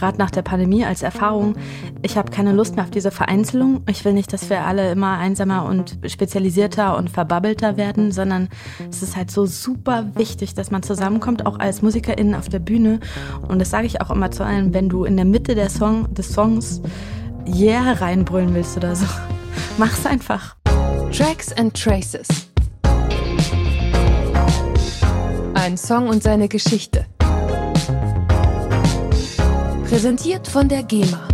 Gerade nach der Pandemie als Erfahrung, ich habe keine Lust mehr auf diese Vereinzelung. Ich will nicht, dass wir alle immer einsamer und spezialisierter und verbabbelter werden, sondern es ist halt so super wichtig, dass man zusammenkommt, auch als MusikerInnen auf der Bühne. Und das sage ich auch immer zu allen, wenn du in der Mitte der Song, des Songs Yeah reinbrüllen willst oder so, mach's einfach. Tracks and Traces. Ein Song und seine Geschichte. Präsentiert von der GEMA.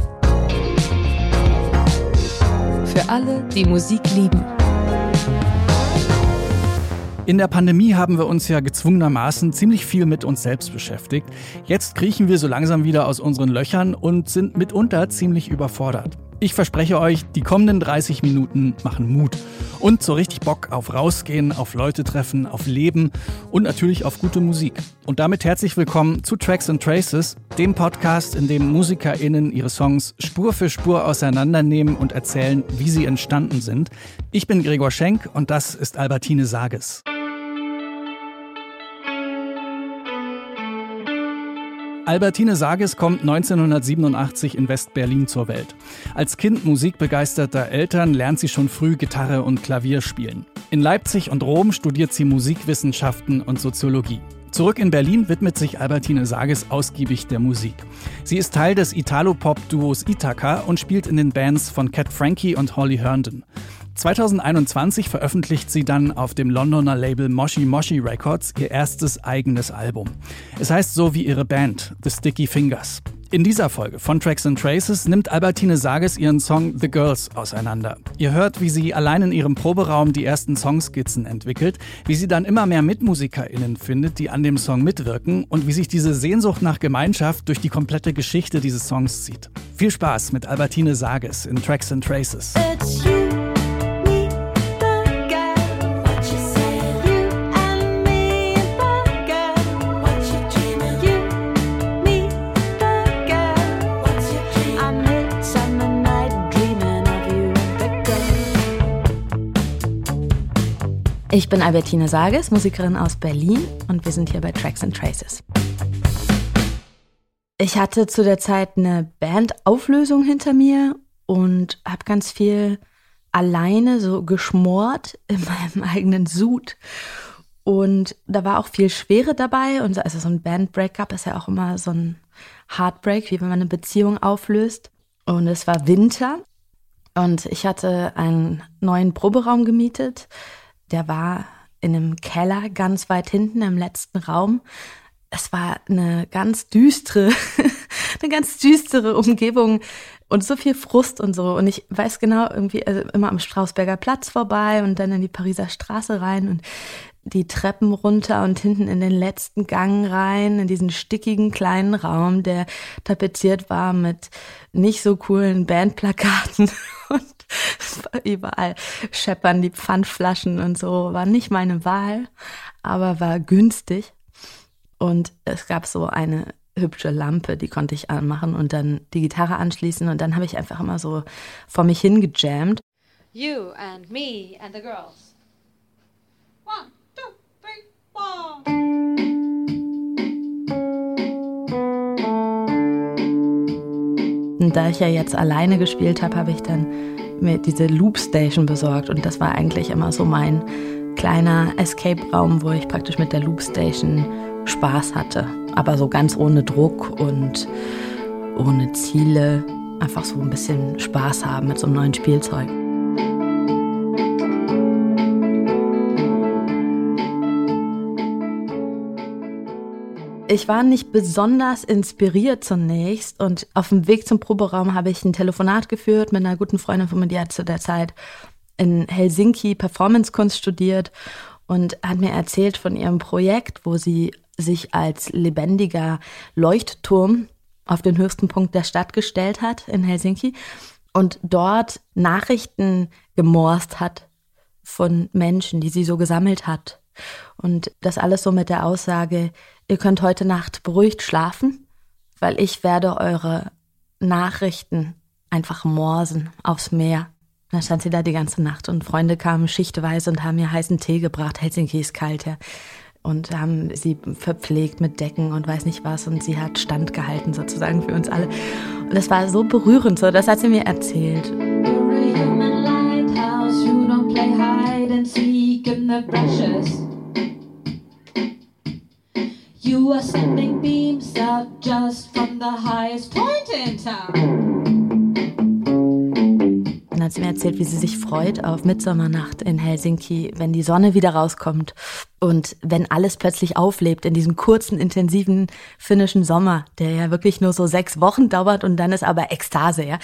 Für alle, die Musik lieben. In der Pandemie haben wir uns ja gezwungenermaßen ziemlich viel mit uns selbst beschäftigt. Jetzt kriechen wir so langsam wieder aus unseren Löchern und sind mitunter ziemlich überfordert. Ich verspreche euch, die kommenden 30 Minuten machen Mut und so richtig Bock auf Rausgehen, auf Leute treffen, auf Leben und natürlich auf gute Musik. Und damit herzlich willkommen zu Tracks and Traces, dem Podcast, in dem MusikerInnen ihre Songs Spur für Spur auseinandernehmen und erzählen, wie sie entstanden sind. Ich bin Gregor Schenk und das ist Albertine Sages. Albertine Sages kommt 1987 in West-Berlin zur Welt. Als Kind musikbegeisterter Eltern lernt sie schon früh Gitarre und Klavier spielen. In Leipzig und Rom studiert sie Musikwissenschaften und Soziologie. Zurück in Berlin widmet sich Albertine Sages ausgiebig der Musik. Sie ist Teil des Italo-Pop-Duos Ithaca und spielt in den Bands von Cat Frankie und Holly Herndon. 2021 veröffentlicht sie dann auf dem Londoner Label Moshi Moshi Records ihr erstes eigenes Album. Es heißt so wie ihre Band, The Sticky Fingers. In dieser Folge von Tracks and Traces nimmt Albertine Sages ihren Song The Girls auseinander. Ihr hört, wie sie allein in ihrem Proberaum die ersten Songskizzen entwickelt, wie sie dann immer mehr MitmusikerInnen findet, die an dem Song mitwirken und wie sich diese Sehnsucht nach Gemeinschaft durch die komplette Geschichte dieses Songs zieht. Viel Spaß mit Albertine Sages in Tracks and Traces. Ich bin Albertine Sages, Musikerin aus Berlin und wir sind hier bei Tracks and Traces. Ich hatte zu der Zeit eine Bandauflösung hinter mir und habe ganz viel alleine so geschmort in meinem eigenen Sud. Und da war auch viel Schwere dabei. Und also so ein Bandbreakup ist ja auch immer so ein Heartbreak, wie wenn man eine Beziehung auflöst. Und es war Winter. Und ich hatte einen neuen Proberaum gemietet der war in einem Keller ganz weit hinten im letzten Raum. Es war eine ganz düstere, eine ganz düstere Umgebung und so viel Frust und so. Und ich weiß genau, irgendwie also immer am Strausberger Platz vorbei und dann in die Pariser Straße rein und die Treppen runter und hinten in den letzten Gang rein, in diesen stickigen kleinen Raum, der tapeziert war mit nicht so coolen Bandplakaten und überall scheppern die Pfandflaschen und so. War nicht meine Wahl, aber war günstig. Und es gab so eine hübsche Lampe, die konnte ich anmachen und dann die Gitarre anschließen. Und dann habe ich einfach immer so vor mich hingejammt. You and me and the girls. One, two, three, four. Und da ich ja jetzt alleine gespielt habe, habe ich dann mir diese Loop Station besorgt und das war eigentlich immer so mein kleiner Escape-Raum, wo ich praktisch mit der Loop Station Spaß hatte. Aber so ganz ohne Druck und ohne Ziele. Einfach so ein bisschen Spaß haben mit so einem neuen Spielzeug. Ich war nicht besonders inspiriert zunächst und auf dem Weg zum Proberaum habe ich ein Telefonat geführt mit einer guten Freundin von mir, die hat zu der Zeit in Helsinki Performance-Kunst studiert und hat mir erzählt von ihrem Projekt, wo sie sich als lebendiger Leuchtturm auf den höchsten Punkt der Stadt gestellt hat in Helsinki und dort Nachrichten gemorst hat von Menschen, die sie so gesammelt hat. Und das alles so mit der Aussage, ihr könnt heute Nacht beruhigt schlafen, weil ich werde eure Nachrichten einfach morsen aufs Meer. Dann stand sie da die ganze Nacht und Freunde kamen schichtweise und haben mir heißen Tee gebracht. Helsinki ist kalt, ja. und haben sie verpflegt mit Decken und weiß nicht was und sie hat Stand gehalten sozusagen für uns alle. Und das war so berührend, so das hat sie mir erzählt. You are sending beams out just from the highest point in town hat sie mir erzählt, wie sie sich freut auf Mitsommernacht in Helsinki, wenn die Sonne wieder rauskommt und wenn alles plötzlich auflebt in diesem kurzen, intensiven finnischen Sommer, der ja wirklich nur so sechs Wochen dauert und dann ist aber Ekstase, ja.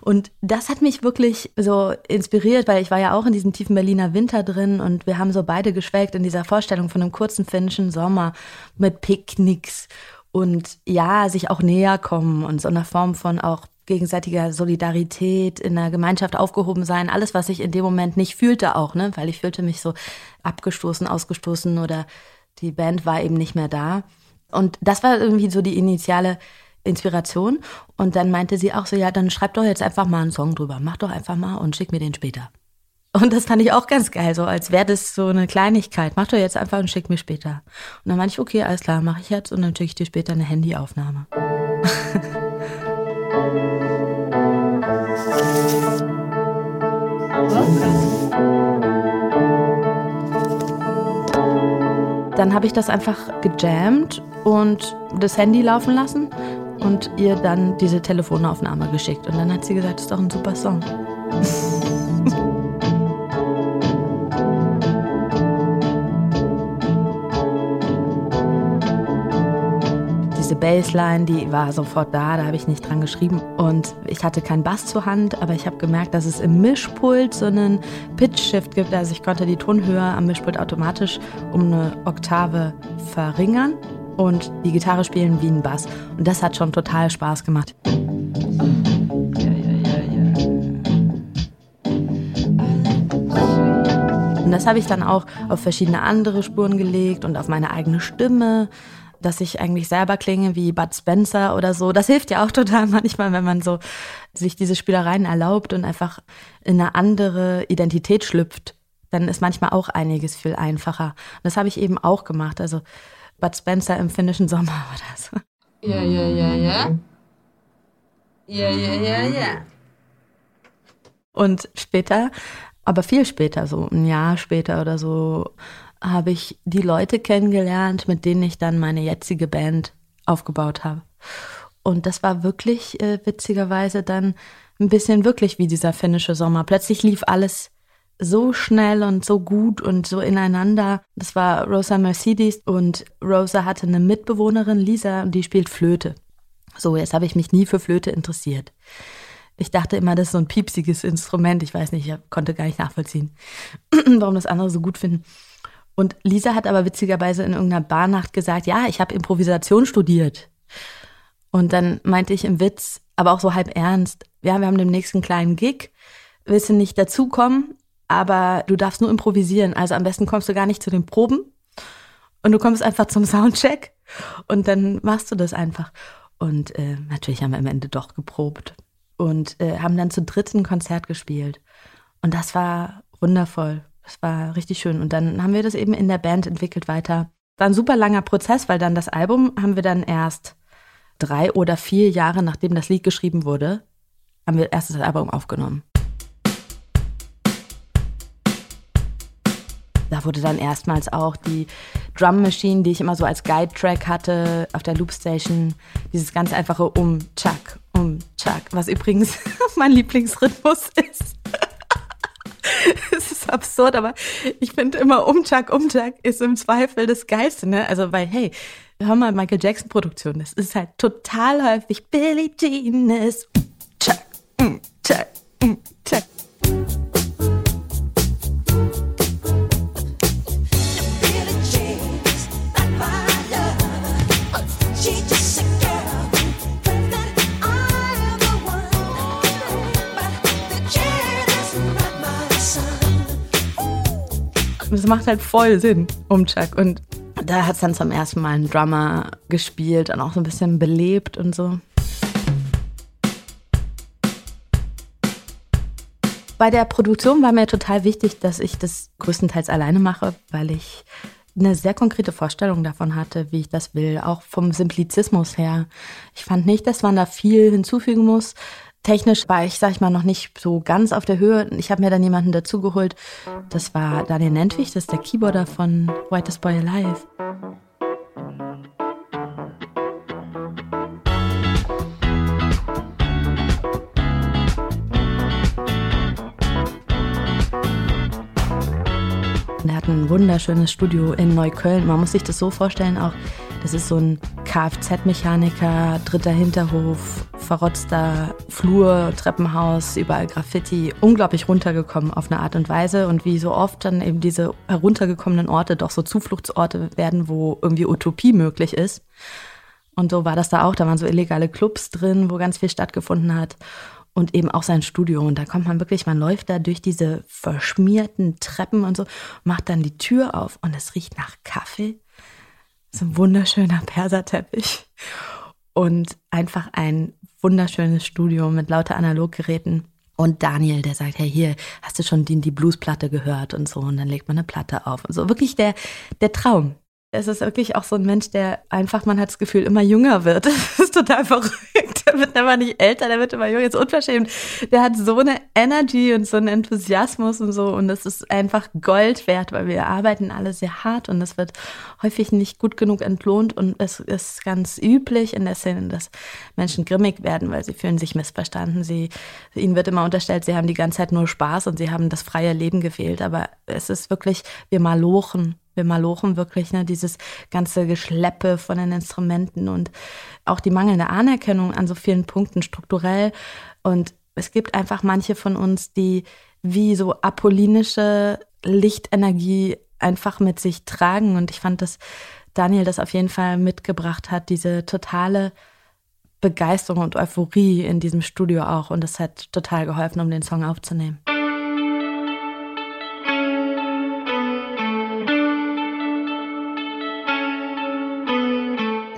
Und das hat mich wirklich so inspiriert, weil ich war ja auch in diesem tiefen Berliner Winter drin und wir haben so beide geschwelgt in dieser Vorstellung von einem kurzen finnischen Sommer mit Picknicks und ja, sich auch näher kommen und so einer Form von auch gegenseitiger Solidarität, in der Gemeinschaft aufgehoben sein, alles, was ich in dem Moment nicht fühlte auch, ne, weil ich fühlte mich so abgestoßen, ausgestoßen oder die Band war eben nicht mehr da. Und das war irgendwie so die initiale Inspiration. Und dann meinte sie auch so, ja, dann schreib doch jetzt einfach mal einen Song drüber, mach doch einfach mal und schick mir den später. Und das fand ich auch ganz geil, so als wäre das so eine Kleinigkeit. Mach doch jetzt einfach und schick mir später. Und dann meinte ich, okay, alles klar, mache ich jetzt und dann schicke ich dir später eine Handyaufnahme. Dann habe ich das einfach gejammt und das Handy laufen lassen und ihr dann diese Telefonaufnahme geschickt. Und dann hat sie gesagt, das ist doch ein super Song. Diese Bassline, die war sofort da, da habe ich nicht dran geschrieben. Und ich hatte keinen Bass zur Hand, aber ich habe gemerkt, dass es im Mischpult so einen Pitch-Shift gibt. Also ich konnte die Tonhöhe am Mischpult automatisch um eine Oktave verringern und die Gitarre spielen wie ein Bass. Und das hat schon total Spaß gemacht. Und das habe ich dann auch auf verschiedene andere Spuren gelegt und auf meine eigene Stimme dass ich eigentlich selber klinge wie Bud Spencer oder so. Das hilft ja auch total manchmal, wenn man so sich diese Spielereien erlaubt und einfach in eine andere Identität schlüpft. Dann ist manchmal auch einiges viel einfacher. Und das habe ich eben auch gemacht. Also Bud Spencer im finnischen Sommer oder so. Ja, ja, ja, ja. Ja, ja, ja, ja. Und später, aber viel später, so ein Jahr später oder so, habe ich die Leute kennengelernt, mit denen ich dann meine jetzige Band aufgebaut habe. Und das war wirklich äh, witzigerweise dann ein bisschen wirklich wie dieser finnische Sommer. Plötzlich lief alles so schnell und so gut und so ineinander. Das war Rosa Mercedes und Rosa hatte eine Mitbewohnerin, Lisa, und die spielt Flöte. So, jetzt habe ich mich nie für Flöte interessiert. Ich dachte immer, das ist so ein piepsiges Instrument. Ich weiß nicht, ich konnte gar nicht nachvollziehen, warum das andere so gut finden. Und Lisa hat aber witzigerweise in irgendeiner Barnacht gesagt, ja, ich habe Improvisation studiert. Und dann meinte ich im Witz, aber auch so halb ernst, ja, wir haben den nächsten kleinen Gig, willst du nicht dazukommen, aber du darfst nur improvisieren. Also am besten kommst du gar nicht zu den Proben und du kommst einfach zum Soundcheck und dann machst du das einfach. Und äh, natürlich haben wir am Ende doch geprobt und äh, haben dann zu dritt ein Konzert gespielt. Und das war wundervoll. Das war richtig schön. Und dann haben wir das eben in der Band entwickelt weiter. War ein super langer Prozess, weil dann das Album haben wir dann erst drei oder vier Jahre, nachdem das Lied geschrieben wurde, haben wir erst das Album aufgenommen. Da wurde dann erstmals auch die Drum Machine, die ich immer so als Guide-Track hatte, auf der Loopstation, dieses ganz einfache Um-Chuck, Um-Chuck, was übrigens mein Lieblingsrhythmus ist. es ist absurd, aber ich finde immer Umtag, Umtag ist im Zweifel das Geilste, ne? Also, weil, hey, hör mal Michael Jackson Produktion, das ist halt total häufig Billie Jean ist Umtag, Umtag, Umtag. Es macht halt voll Sinn, um Chuck. Und da hat es dann zum ersten Mal ein Drummer gespielt und auch so ein bisschen belebt und so. Bei der Produktion war mir total wichtig, dass ich das größtenteils alleine mache, weil ich eine sehr konkrete Vorstellung davon hatte, wie ich das will, auch vom Simplizismus her. Ich fand nicht, dass man da viel hinzufügen muss. Technisch war ich, sag ich mal, noch nicht so ganz auf der Höhe. Ich habe mir dann jemanden dazugeholt. Das war Daniel Nentwich, das ist der Keyboarder von Whitest Boy Alive. Er hat ein wunderschönes Studio in Neukölln. Man muss sich das so vorstellen, auch das ist so ein Kfz-Mechaniker, dritter Hinterhof, verrotzter Flur, Treppenhaus, überall Graffiti. Unglaublich runtergekommen auf eine Art und Weise. Und wie so oft dann eben diese heruntergekommenen Orte doch so Zufluchtsorte werden, wo irgendwie Utopie möglich ist. Und so war das da auch. Da waren so illegale Clubs drin, wo ganz viel stattgefunden hat und eben auch sein Studio. Und da kommt man wirklich, man läuft da durch diese verschmierten Treppen und so, macht dann die Tür auf und es riecht nach Kaffee so ein wunderschöner Perserteppich und einfach ein wunderschönes Studio mit lauter Analoggeräten. Und Daniel, der sagt, hey, hier, hast du schon die, die Bluesplatte gehört und so. Und dann legt man eine Platte auf und so. Wirklich der, der Traum es ist wirklich auch so ein Mensch, der einfach, man hat das Gefühl, immer jünger wird. Das ist total verrückt. Der wird immer nicht älter, der wird immer jünger. Jetzt unverschämt. Der hat so eine Energy und so einen Enthusiasmus und so. Und das ist einfach Gold wert, weil wir arbeiten alle sehr hart und es wird häufig nicht gut genug entlohnt. Und es ist ganz üblich in der Szene, dass Menschen grimmig werden, weil sie fühlen sich missverstanden. Sie, ihnen wird immer unterstellt, sie haben die ganze Zeit nur Spaß und sie haben das freie Leben gewählt. Aber es ist wirklich, wir malochen wir malochen wirklich, ne, dieses ganze Geschleppe von den Instrumenten und auch die mangelnde Anerkennung an so vielen Punkten strukturell. Und es gibt einfach manche von uns, die wie so apollinische Lichtenergie einfach mit sich tragen. Und ich fand, dass Daniel das auf jeden Fall mitgebracht hat, diese totale Begeisterung und Euphorie in diesem Studio auch. Und das hat total geholfen, um den Song aufzunehmen.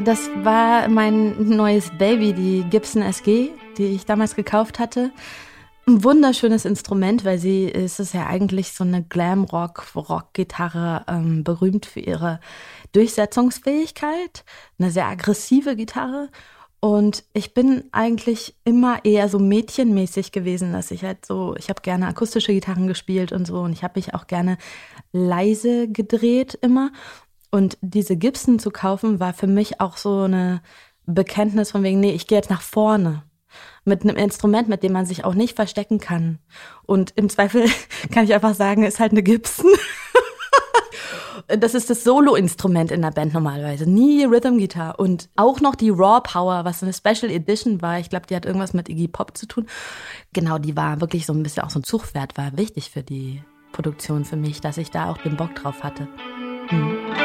Das war mein neues Baby, die Gibson SG, die ich damals gekauft hatte. Ein wunderschönes Instrument, weil sie ist es ja eigentlich so eine Glam-Rock-Rock-Gitarre, ähm, berühmt für ihre Durchsetzungsfähigkeit, eine sehr aggressive Gitarre. Und ich bin eigentlich immer eher so mädchenmäßig gewesen, dass ich halt so, ich habe gerne akustische Gitarren gespielt und so und ich habe mich auch gerne leise gedreht immer. Und diese Gibson zu kaufen, war für mich auch so eine Bekenntnis von wegen, nee, ich gehe jetzt nach vorne. Mit einem Instrument, mit dem man sich auch nicht verstecken kann. Und im Zweifel kann ich einfach sagen, ist halt eine Gibson. das ist das Solo-Instrument in der Band normalerweise. Nie Rhythm Guitar. Und auch noch die Raw Power, was eine Special Edition war. Ich glaube, die hat irgendwas mit Iggy Pop zu tun. Genau, die war wirklich so ein bisschen auch so ein Zugwert, war wichtig für die Produktion für mich, dass ich da auch den Bock drauf hatte. Hm.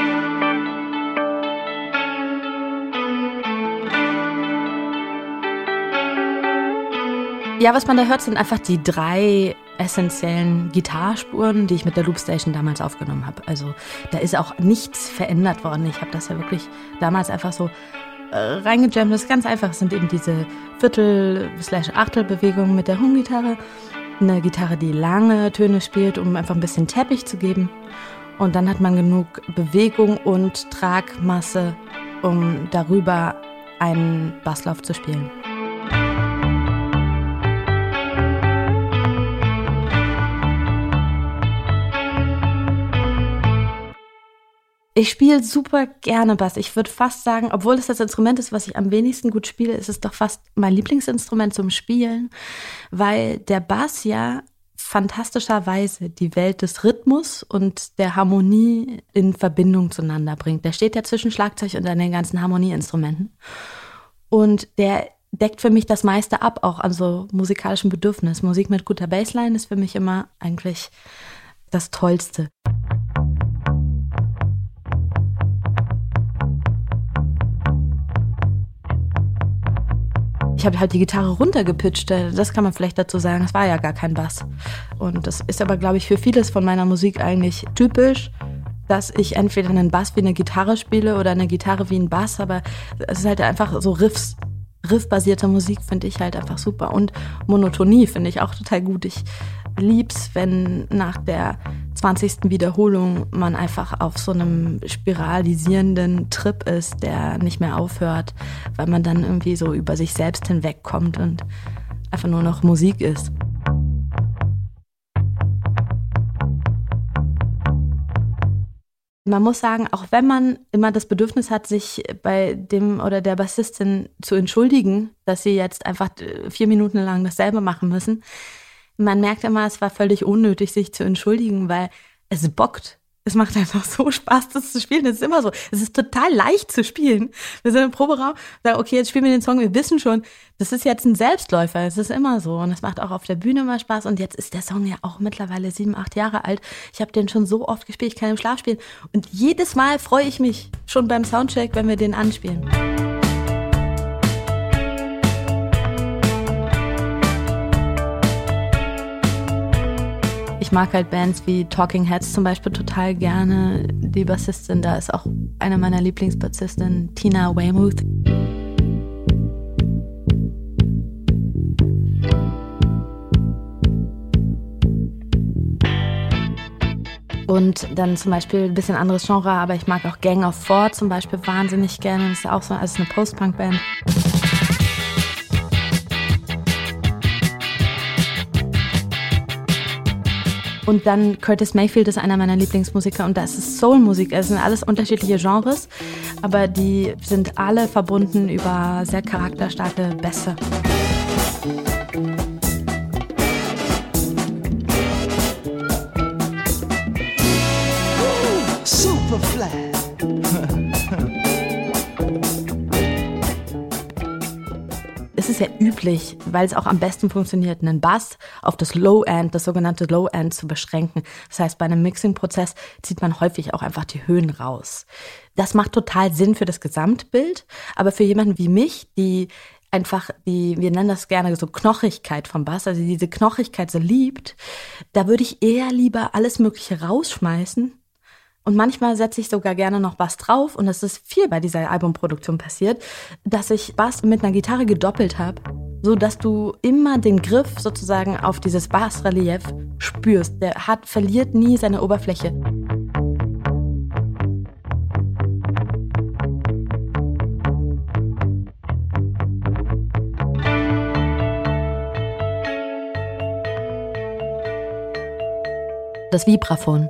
Ja, was man da hört, sind einfach die drei essentiellen Gitarrspuren, die ich mit der Loopstation damals aufgenommen habe. Also da ist auch nichts verändert worden. Ich habe das ja wirklich damals einfach so äh, reingejammt. Das ist ganz einfach. Es sind eben diese Viertel-Achtel-Bewegungen mit der Hum-Gitarre. Eine Gitarre, die lange Töne spielt, um einfach ein bisschen Teppich zu geben. Und dann hat man genug Bewegung und Tragmasse, um darüber einen Basslauf zu spielen. Ich spiele super gerne Bass. Ich würde fast sagen, obwohl es das Instrument ist, was ich am wenigsten gut spiele, ist es doch fast mein Lieblingsinstrument zum Spielen, weil der Bass ja fantastischerweise die Welt des Rhythmus und der Harmonie in Verbindung zueinander bringt. Der steht ja zwischen Schlagzeug und den ganzen Harmonieinstrumenten. Und der deckt für mich das meiste ab, auch an so musikalischen Bedürfnis. Musik mit guter Bassline ist für mich immer eigentlich das Tollste. Ich habe halt die Gitarre runtergepitcht. Äh, das kann man vielleicht dazu sagen. Es war ja gar kein Bass. Und das ist aber, glaube ich, für vieles von meiner Musik eigentlich typisch, dass ich entweder einen Bass wie eine Gitarre spiele oder eine Gitarre wie ein Bass. Aber es ist halt einfach so Riffs. Riffbasierte Musik finde ich halt einfach super. Und Monotonie finde ich auch total gut. Ich lieb's, wenn nach der 20. Wiederholung man einfach auf so einem spiralisierenden Trip ist, der nicht mehr aufhört, weil man dann irgendwie so über sich selbst hinwegkommt und einfach nur noch Musik ist. Man muss sagen, auch wenn man immer das Bedürfnis hat, sich bei dem oder der Bassistin zu entschuldigen, dass sie jetzt einfach vier Minuten lang dasselbe machen müssen, man merkt immer, es war völlig unnötig, sich zu entschuldigen, weil es bockt. Es macht einfach so Spaß, das zu spielen. Das ist immer so. Es ist total leicht zu spielen. Wir sind im Proberaum, sagen, okay, jetzt spielen wir den Song. Wir wissen schon, das ist jetzt ein Selbstläufer. Es ist immer so. Und es macht auch auf der Bühne mal Spaß. Und jetzt ist der Song ja auch mittlerweile sieben, acht Jahre alt. Ich habe den schon so oft gespielt, ich kann im Schlaf spielen. Und jedes Mal freue ich mich schon beim Soundcheck, wenn wir den anspielen. Mag halt Bands wie Talking Heads zum Beispiel total gerne. Die Bassistin da ist auch eine meiner Lieblingsbassistinnen, Tina Weymouth. Und dann zum Beispiel ein bisschen anderes Genre, aber ich mag auch Gang of Four zum Beispiel wahnsinnig gerne. Das ist auch so also eine Post-Punk-Band. Und dann Curtis Mayfield ist einer meiner Lieblingsmusiker und das ist Soulmusik. Es sind alles unterschiedliche Genres, aber die sind alle verbunden über sehr charakterstarke Bässe. Ist ja üblich, weil es auch am besten funktioniert, einen Bass auf das Low-End, das sogenannte Low-End zu beschränken. Das heißt, bei einem Mixing-Prozess zieht man häufig auch einfach die Höhen raus. Das macht total Sinn für das Gesamtbild, aber für jemanden wie mich, die einfach die, wir nennen das gerne so Knochigkeit vom Bass, also diese Knochigkeit so liebt, da würde ich eher lieber alles Mögliche rausschmeißen und manchmal setze ich sogar gerne noch Bass drauf. Und es ist viel bei dieser Albumproduktion passiert, dass ich Bass mit einer Gitarre gedoppelt habe, so dass du immer den Griff sozusagen auf dieses Bassrelief spürst. Der hat, verliert nie seine Oberfläche. Das Vibraphon.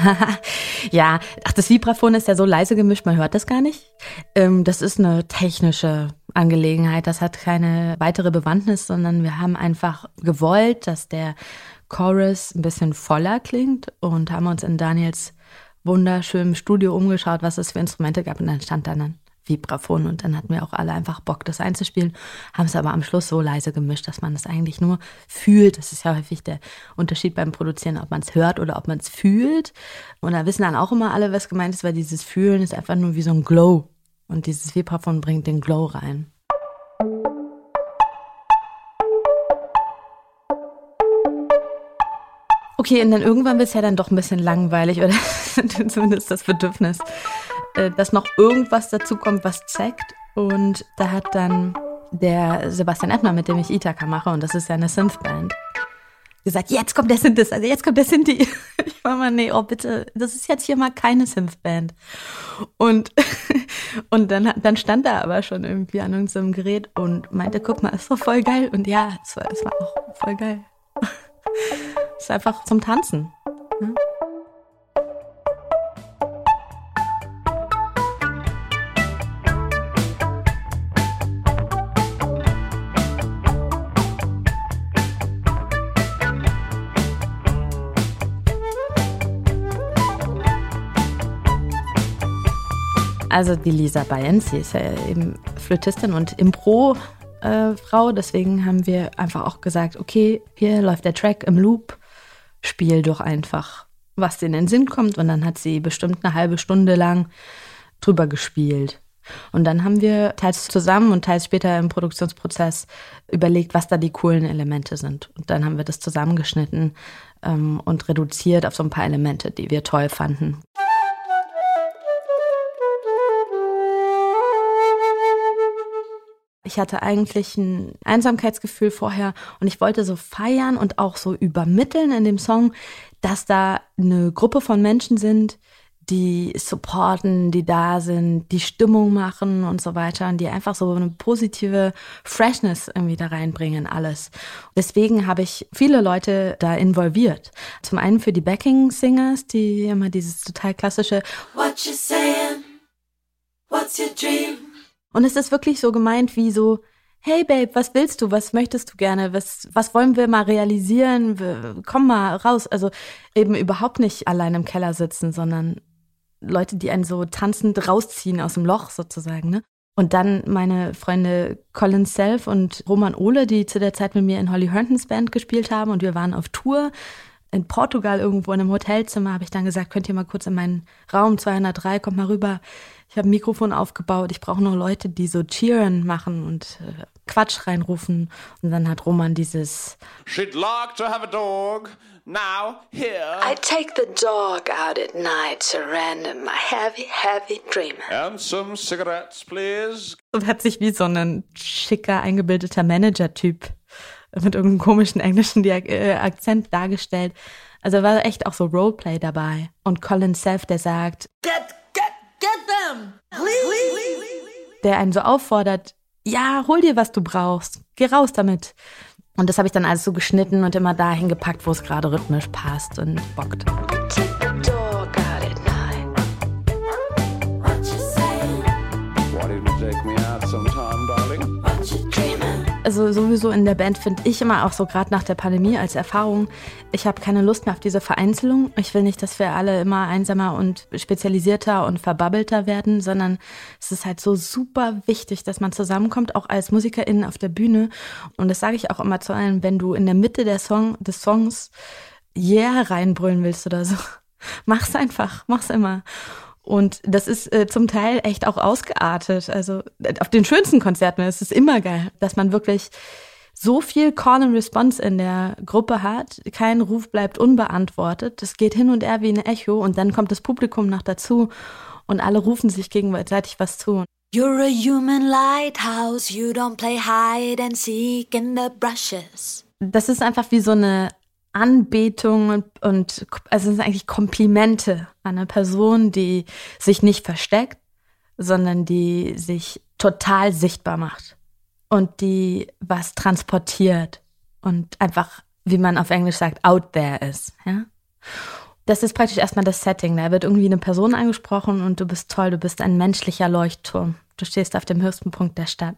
ja, ach, das Vibraphon ist ja so leise gemischt, man hört das gar nicht. Ähm, das ist eine technische Angelegenheit. Das hat keine weitere Bewandtnis, sondern wir haben einfach gewollt, dass der Chorus ein bisschen voller klingt und haben uns in Daniels wunderschönem Studio umgeschaut, was es für Instrumente gab. Und dann stand da ein Vibraphon und dann hatten wir auch alle einfach Bock, das einzuspielen, haben es aber am Schluss so leise gemischt, dass man es eigentlich nur fühlt. Das ist ja häufig der Unterschied beim Produzieren, ob man es hört oder ob man es fühlt. Und da wissen dann auch immer alle, was gemeint ist, weil dieses Fühlen ist einfach nur wie so ein Glow. Und dieses Vibraphon bringt den Glow rein. Okay, und dann irgendwann wird es ja dann doch ein bisschen langweilig oder zumindest das Bedürfnis, äh, dass noch irgendwas dazu kommt, was zeigt. Und da hat dann der Sebastian Ebner, mit dem ich Ithaka mache, und das ist ja eine Synth-Band, gesagt, jetzt kommt der Synthesizer, jetzt kommt der Synthi. Ich war mal, nee, oh bitte, das ist jetzt hier mal keine Synth-Band. Und, und dann, dann stand er aber schon irgendwie an unserem Gerät und meinte, guck mal, ist doch voll geil. Und ja, es war, es war auch voll geil. Ist einfach zum Tanzen. Ne? Also die Lisa Bayern, sie ist ja eben Flötistin und Impro-Frau. Deswegen haben wir einfach auch gesagt, okay, hier läuft der Track im Loop, spiel doch einfach, was dir in den Sinn kommt. Und dann hat sie bestimmt eine halbe Stunde lang drüber gespielt. Und dann haben wir teils zusammen und teils später im Produktionsprozess überlegt, was da die coolen Elemente sind. Und dann haben wir das zusammengeschnitten ähm, und reduziert auf so ein paar Elemente, die wir toll fanden. Ich hatte eigentlich ein Einsamkeitsgefühl vorher und ich wollte so feiern und auch so übermitteln in dem Song, dass da eine Gruppe von Menschen sind, die supporten, die da sind, die Stimmung machen und so weiter und die einfach so eine positive Freshness irgendwie da reinbringen, alles. Deswegen habe ich viele Leute da involviert. Zum einen für die Backing Singers, die immer dieses total klassische What you saying? What's your dream? Und es ist wirklich so gemeint wie so, hey Babe, was willst du? Was möchtest du gerne? Was, was wollen wir mal realisieren? Komm mal raus. Also eben überhaupt nicht allein im Keller sitzen, sondern Leute, die einen so tanzend rausziehen aus dem Loch sozusagen, ne? Und dann meine Freunde Colin Self und Roman Ohle, die zu der Zeit mit mir in Holly Herntons Band gespielt haben und wir waren auf Tour in Portugal irgendwo in einem Hotelzimmer, habe ich dann gesagt, könnt ihr mal kurz in meinen Raum 203, kommt mal rüber. Ich habe ein Mikrofon aufgebaut, ich brauche noch Leute, die so cheeren machen und äh, Quatsch reinrufen. Und dann hat Roman dieses She'd like to have a dog. Now, here. I take the dog out at night to random my heavy, heavy dream. And some cigarettes, please. Und hat sich wie so ein schicker, eingebildeter Manager-Typ mit irgendeinem komischen englischen äh, Akzent dargestellt. Also war echt auch so Roleplay dabei. Und Colin Self, der sagt, get, get, get them, please. Der einen so auffordert, ja, hol dir, was du brauchst. Geh raus damit. Und das habe ich dann alles so geschnitten und immer dahin gepackt, wo es gerade rhythmisch passt und bockt. Also sowieso in der Band finde ich immer auch so gerade nach der Pandemie als Erfahrung, ich habe keine Lust mehr auf diese Vereinzelung. Ich will nicht, dass wir alle immer einsamer und spezialisierter und verbabbelter werden, sondern es ist halt so super wichtig, dass man zusammenkommt, auch als MusikerInnen auf der Bühne. Und das sage ich auch immer zu allen, wenn du in der Mitte der Song, des Songs Yeah reinbrüllen willst oder so, mach's einfach, mach's immer. Und das ist äh, zum Teil echt auch ausgeartet. Also äh, auf den schönsten Konzerten ist es immer geil, dass man wirklich so viel Call and Response in der Gruppe hat. Kein Ruf bleibt unbeantwortet. Das geht hin und her wie ein Echo und dann kommt das Publikum noch dazu und alle rufen sich gegenseitig was zu. You're a human lighthouse, you don't play hide and seek in the brushes. Das ist einfach wie so eine Anbetung und, und also es sind eigentlich Komplimente an eine Person, die sich nicht versteckt, sondern die sich total sichtbar macht und die was transportiert und einfach, wie man auf Englisch sagt, out there ist. Ja? Das ist praktisch erstmal das Setting. Da wird irgendwie eine Person angesprochen und du bist toll, du bist ein menschlicher Leuchtturm. Du stehst auf dem höchsten Punkt der Stadt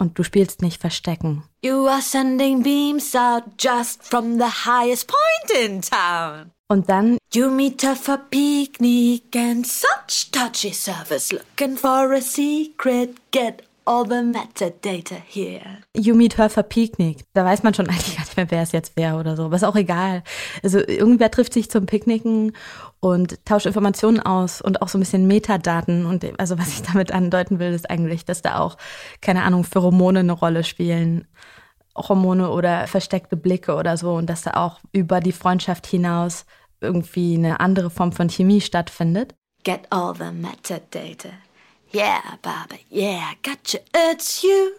und du spielst nicht Verstecken. You are sending beams out just from the highest point in town. Und dann You meet her for picnic and such touchy service looking for a secret get all the metadata here. You meet her for picnic. Da weiß man schon eigentlich gar nicht mehr, wer es jetzt wäre oder so. Aber ist auch egal. Also irgendwer trifft sich zum Picknicken und tauscht Informationen aus und auch so ein bisschen Metadaten. Und also was ich damit andeuten will, ist eigentlich, dass da auch, keine Ahnung, Pheromone eine Rolle spielen. Hormone oder versteckte Blicke oder so. Und dass da auch über die Freundschaft hinaus irgendwie eine andere Form von Chemie stattfindet. Get all the metadata. Yeah, Baba, yeah, gotcha. It's you,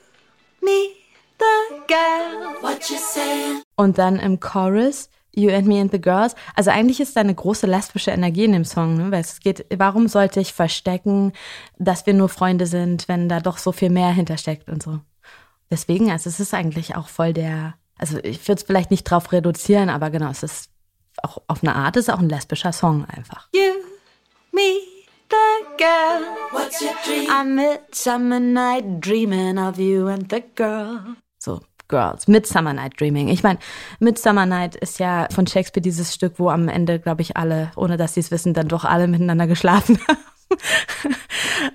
me, the girl. What you saying? Und dann im Chorus You and Me and the Girls. Also eigentlich ist da eine große lesbische Energie in dem Song, ne? weil es geht, warum sollte ich verstecken, dass wir nur Freunde sind, wenn da doch so viel mehr hintersteckt und so. Deswegen, also es ist eigentlich auch voll der, also ich würde es vielleicht nicht drauf reduzieren, aber genau, es ist auch auf eine Art, es ist auch ein lesbischer Song einfach. You, me, girl. What's your dream? I'm midsummer night dreaming of you and the girl. So, Girls, Midsummer Night Dreaming. Ich meine, Midsummer Night ist ja von Shakespeare dieses Stück, wo am Ende, glaube ich, alle, ohne dass sie es wissen, dann doch alle miteinander geschlafen haben.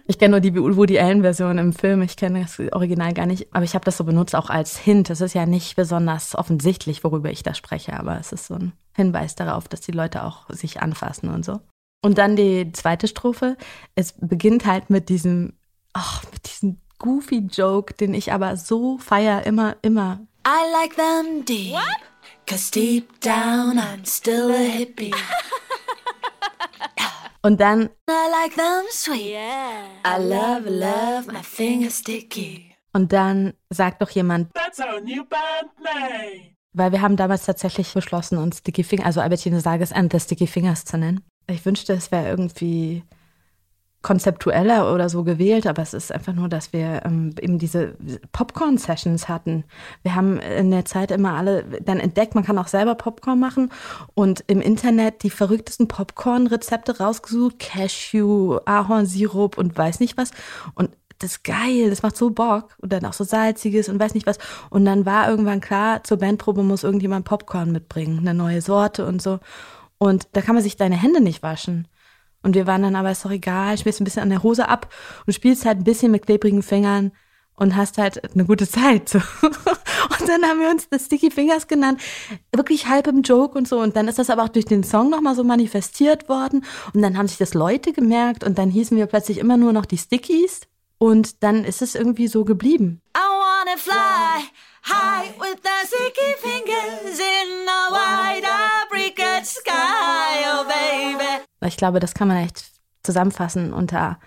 ich kenne nur die Woody Allen-Version im Film, ich kenne das Original gar nicht, aber ich habe das so benutzt auch als Hint. Es ist ja nicht besonders offensichtlich, worüber ich da spreche, aber es ist so ein Hinweis darauf, dass die Leute auch sich anfassen und so. Und dann die zweite Strophe. Es beginnt halt mit diesem, ach, mit diesem goofy Joke, den ich aber so feier immer, immer. I like them deep. What? Cause deep down I'm still a hippie. Und dann I like them sweet. Yeah. I love, love, my fingers sticky. Und dann sagt doch jemand, That's our new band name. Weil wir haben damals tatsächlich beschlossen, uns Sticky Fingers, also Albertine Sages and the Sticky Fingers zu nennen. Ich wünschte, es wäre irgendwie konzeptueller oder so gewählt, aber es ist einfach nur, dass wir ähm, eben diese Popcorn-Sessions hatten. Wir haben in der Zeit immer alle dann entdeckt, man kann auch selber Popcorn machen und im Internet die verrücktesten Popcorn-Rezepte rausgesucht, Cashew, Ahornsirup und weiß nicht was. Und das ist geil, das macht so Bock. Und dann auch so salziges und weiß nicht was. Und dann war irgendwann klar, zur Bandprobe muss irgendjemand Popcorn mitbringen, eine neue Sorte und so. Und da kann man sich deine Hände nicht waschen. Und wir waren dann aber, ist doch egal, schmierst ein bisschen an der Hose ab und spielst halt ein bisschen mit klebrigen Fingern und hast halt eine gute Zeit. So. Und dann haben wir uns das Sticky Fingers genannt, wirklich halb im Joke und so. Und dann ist das aber auch durch den Song nochmal so manifestiert worden. Und dann haben sich das Leute gemerkt und dann hießen wir plötzlich immer nur noch die Stickies. Und dann ist es irgendwie so geblieben. I wanna fly high with the sticky fingers in wide apricot sky, oh baby. Ich glaube, das kann man echt zusammenfassen unter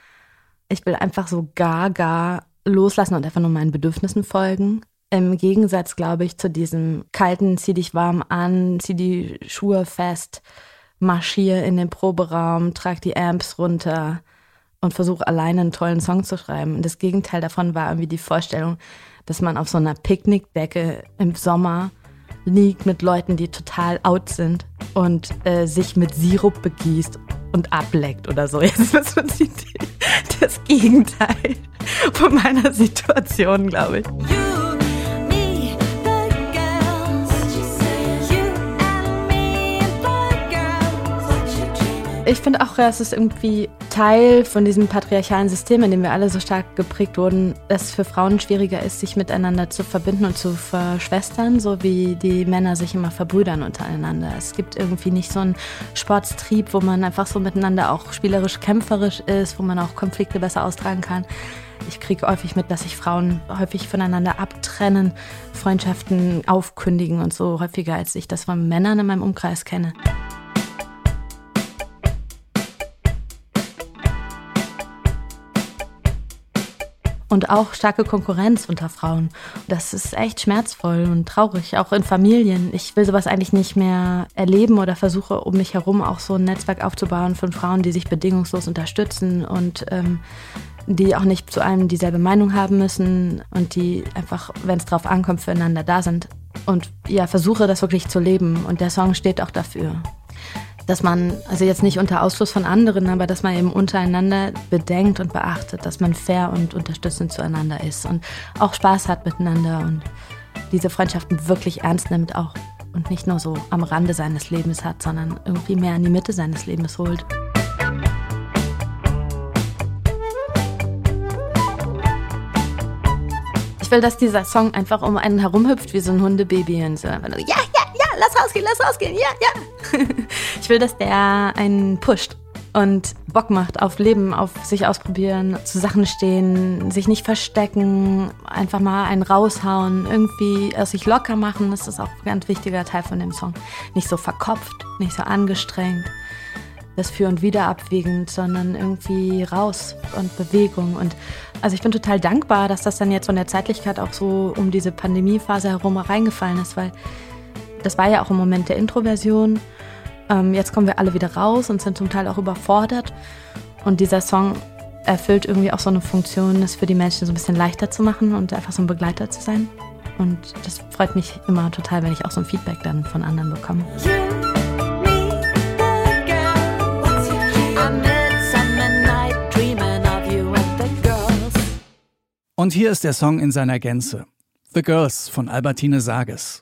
ich will einfach so gar, gar loslassen und einfach nur meinen Bedürfnissen folgen. Im Gegensatz, glaube ich, zu diesem kalten, zieh dich warm an, zieh die Schuhe fest, marschier in den Proberaum, trag die Amps runter und versuche alleine einen tollen Song zu schreiben. Und das Gegenteil davon war irgendwie die Vorstellung, dass man auf so einer Picknickdecke im Sommer liegt mit Leuten, die total out sind und äh, sich mit Sirup begießt und ableckt oder so. Jetzt ist das das Gegenteil von meiner Situation, glaube ich. Ich finde auch, es ist irgendwie Teil von diesem patriarchalen System, in dem wir alle so stark geprägt wurden, dass es für Frauen schwieriger ist, sich miteinander zu verbinden und zu verschwestern, so wie die Männer sich immer verbrüdern untereinander. Es gibt irgendwie nicht so einen Sportstrieb, wo man einfach so miteinander auch spielerisch kämpferisch ist, wo man auch Konflikte besser austragen kann. Ich kriege häufig mit, dass sich Frauen häufig voneinander abtrennen, Freundschaften aufkündigen und so häufiger, als ich das von Männern in meinem Umkreis kenne. Und auch starke Konkurrenz unter Frauen. Das ist echt schmerzvoll und traurig, auch in Familien. Ich will sowas eigentlich nicht mehr erleben oder versuche um mich herum auch so ein Netzwerk aufzubauen von Frauen, die sich bedingungslos unterstützen und ähm, die auch nicht zu einem dieselbe Meinung haben müssen und die einfach, wenn es drauf ankommt, füreinander da sind. Und ja, versuche das wirklich zu leben. Und der Song steht auch dafür dass man, also jetzt nicht unter Ausschluss von anderen, aber dass man eben untereinander bedenkt und beachtet, dass man fair und unterstützend zueinander ist und auch Spaß hat miteinander und diese Freundschaften wirklich ernst nimmt auch und nicht nur so am Rande seines Lebens hat, sondern irgendwie mehr in die Mitte seines Lebens holt. Ich will, dass dieser Song einfach um einen herumhüpft wie so ein Hundebaby und so. Ja, ja, lass rausgehen, lass rausgehen, ja, ja. Ich will, dass der einen pusht und Bock macht auf Leben, auf sich ausprobieren, zu Sachen stehen, sich nicht verstecken, einfach mal einen raushauen, irgendwie aus sich locker machen. Das ist auch ein ganz wichtiger Teil von dem Song. Nicht so verkopft, nicht so angestrengt das Für und Wider abwiegend, sondern irgendwie raus und Bewegung. Und also ich bin total dankbar, dass das dann jetzt von der Zeitlichkeit auch so um diese Pandemiephase herum reingefallen ist, weil das war ja auch im Moment der Introversion. Ähm, jetzt kommen wir alle wieder raus und sind zum Teil auch überfordert. Und dieser Song erfüllt irgendwie auch so eine Funktion, es für die Menschen so ein bisschen leichter zu machen und einfach so ein Begleiter zu sein. Und das freut mich immer total, wenn ich auch so ein Feedback dann von anderen bekomme. Und hier ist der Song in seiner Gänze. The Girls von Albertine Sages.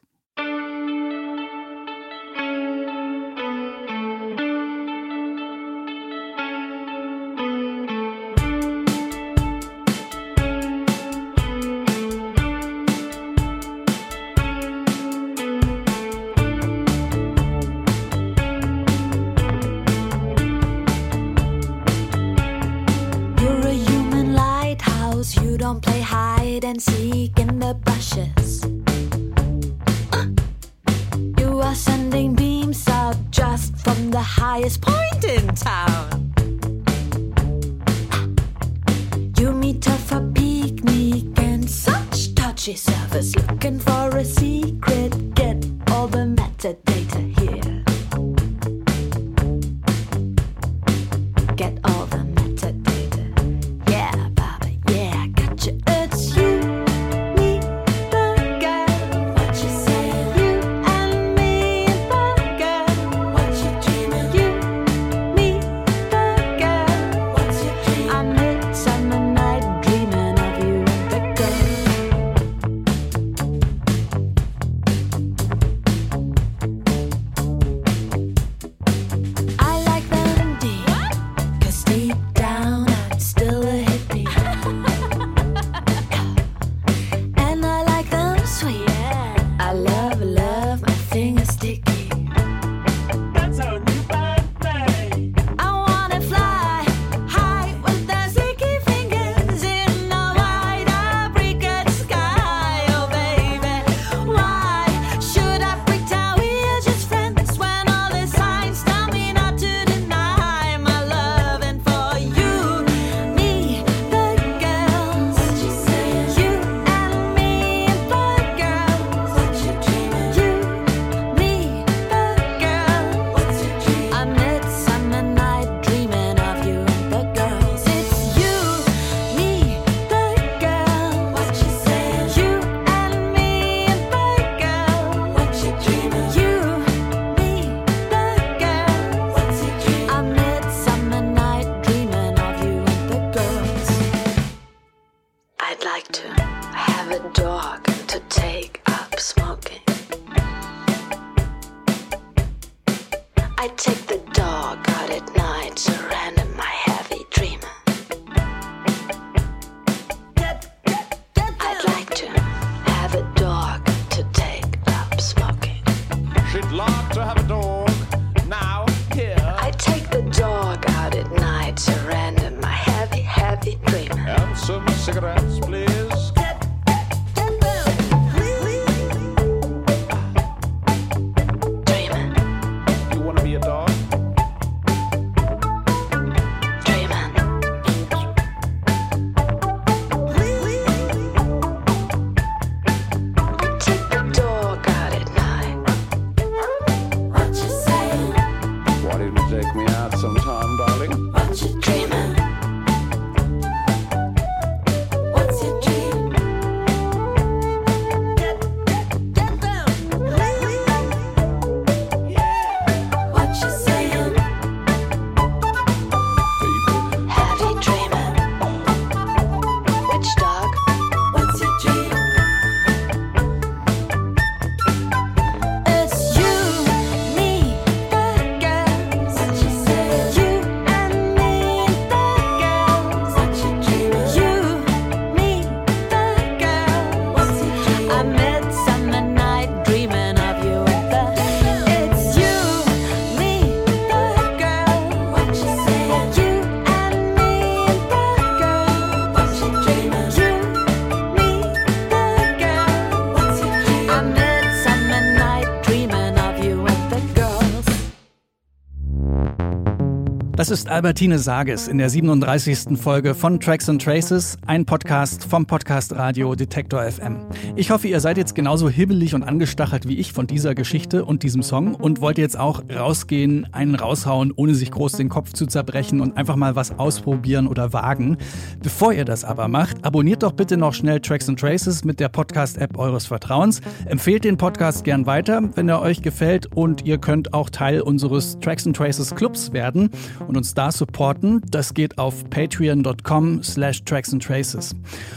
Das ist Albertine Sages in der 37. Folge von Tracks and Traces, ein Podcast vom Podcast Radio Detektor FM. Ich hoffe, ihr seid jetzt genauso hibbelig und angestachelt wie ich von dieser Geschichte und diesem Song und wollt jetzt auch rausgehen, einen raushauen, ohne sich groß den Kopf zu zerbrechen und einfach mal was ausprobieren oder wagen. Bevor ihr das aber macht, abonniert doch bitte noch schnell Tracks and Traces mit der Podcast-App eures Vertrauens. Empfehlt den Podcast gern weiter, wenn er euch gefällt und ihr könnt auch Teil unseres Tracks and Traces Clubs werden und uns da supporten. Das geht auf patreon.com slash tracks and traces.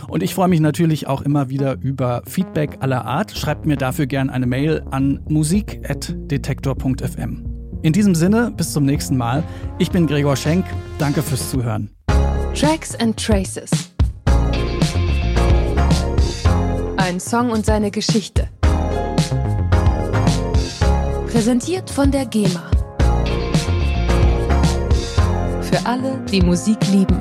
Und ich freue mich natürlich auch immer wieder über Feedback aller Art, schreibt mir dafür gern eine Mail an musik.detektor.fm. In diesem Sinne, bis zum nächsten Mal. Ich bin Gregor Schenk. Danke fürs Zuhören. Tracks and Traces. Ein Song und seine Geschichte. Präsentiert von der GEMA. Für alle, die Musik lieben.